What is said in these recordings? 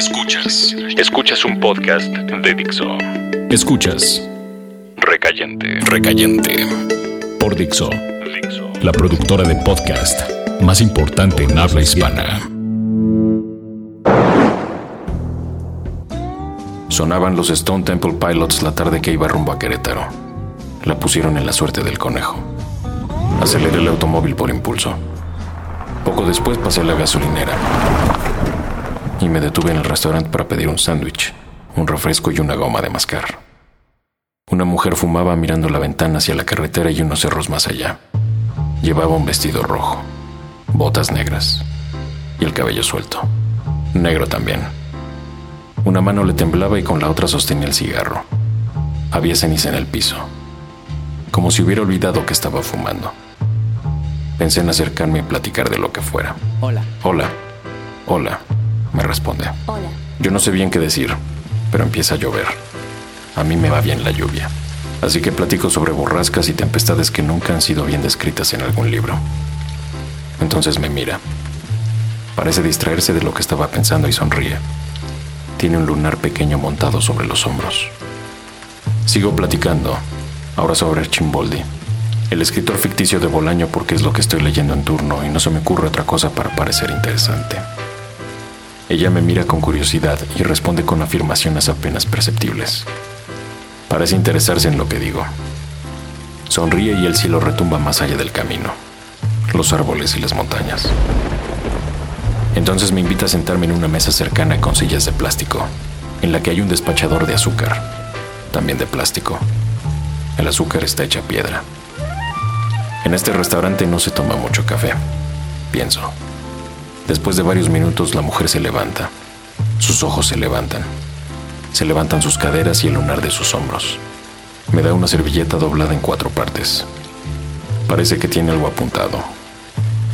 Escuchas. Escuchas un podcast de Dixo. Escuchas. Recayente. Recayente. Por Dixo. La productora de podcast más importante en habla hispana. Sonaban los Stone Temple Pilots la tarde que iba rumbo a Querétaro. La pusieron en la suerte del conejo. Aceleré el automóvil por impulso. Poco después pasé a la gasolinera y me detuve en el restaurante para pedir un sándwich, un refresco y una goma de mascar. Una mujer fumaba mirando la ventana hacia la carretera y unos cerros más allá. Llevaba un vestido rojo, botas negras y el cabello suelto, negro también. Una mano le temblaba y con la otra sostenía el cigarro. Había ceniza en el piso, como si hubiera olvidado que estaba fumando. Pensé en acercarme y platicar de lo que fuera. Hola. Hola. Hola. Me responde. Hola. Yo no sé bien qué decir, pero empieza a llover. A mí me va bien la lluvia. Así que platico sobre borrascas y tempestades que nunca han sido bien descritas en algún libro. Entonces me mira. Parece distraerse de lo que estaba pensando y sonríe. Tiene un lunar pequeño montado sobre los hombros. Sigo platicando, ahora sobre Archimboldi, el escritor ficticio de Bolaño porque es lo que estoy leyendo en turno y no se me ocurre otra cosa para parecer interesante. Ella me mira con curiosidad y responde con afirmaciones apenas perceptibles. Parece interesarse en lo que digo. Sonríe y el cielo retumba más allá del camino, los árboles y las montañas. Entonces me invita a sentarme en una mesa cercana con sillas de plástico, en la que hay un despachador de azúcar, también de plástico. El azúcar está hecha piedra. En este restaurante no se toma mucho café, pienso. Después de varios minutos la mujer se levanta. Sus ojos se levantan. Se levantan sus caderas y el lunar de sus hombros. Me da una servilleta doblada en cuatro partes. Parece que tiene algo apuntado.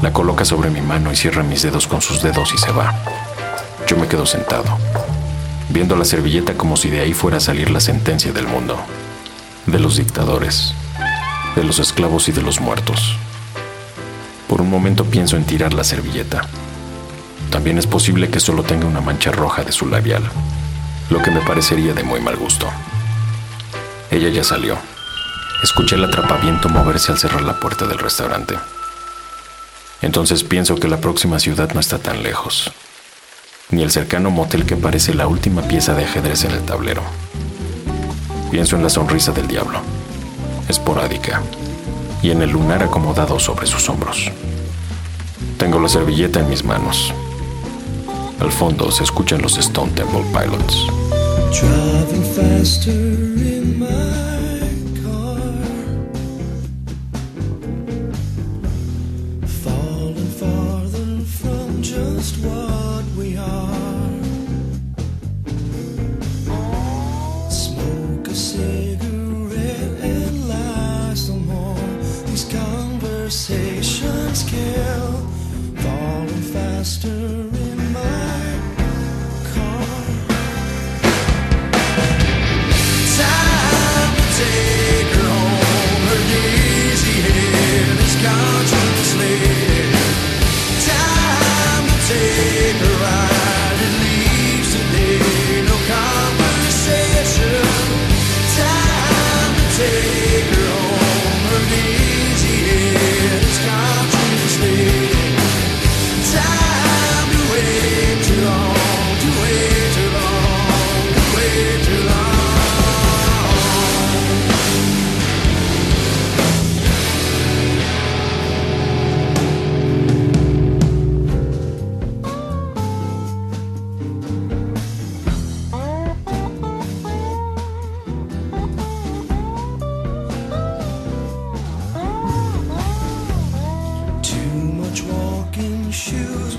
La coloca sobre mi mano y cierra mis dedos con sus dedos y se va. Yo me quedo sentado, viendo la servilleta como si de ahí fuera a salir la sentencia del mundo, de los dictadores, de los esclavos y de los muertos. Por un momento pienso en tirar la servilleta. También es posible que solo tenga una mancha roja de su labial, lo que me parecería de muy mal gusto. Ella ya salió. Escuché el atrapaviento moverse al cerrar la puerta del restaurante. Entonces pienso que la próxima ciudad no está tan lejos, ni el cercano motel que parece la última pieza de ajedrez en el tablero. Pienso en la sonrisa del diablo esporádica, y en el lunar acomodado sobre sus hombros. Tengo la servilleta en mis manos. Al fondo se escuchan los Stone Temple Pilots. Driving faster in my car, falling farther from just what we are. Smoke a cigarette and lie some more. These conversations kill. Falling faster couch walking shoes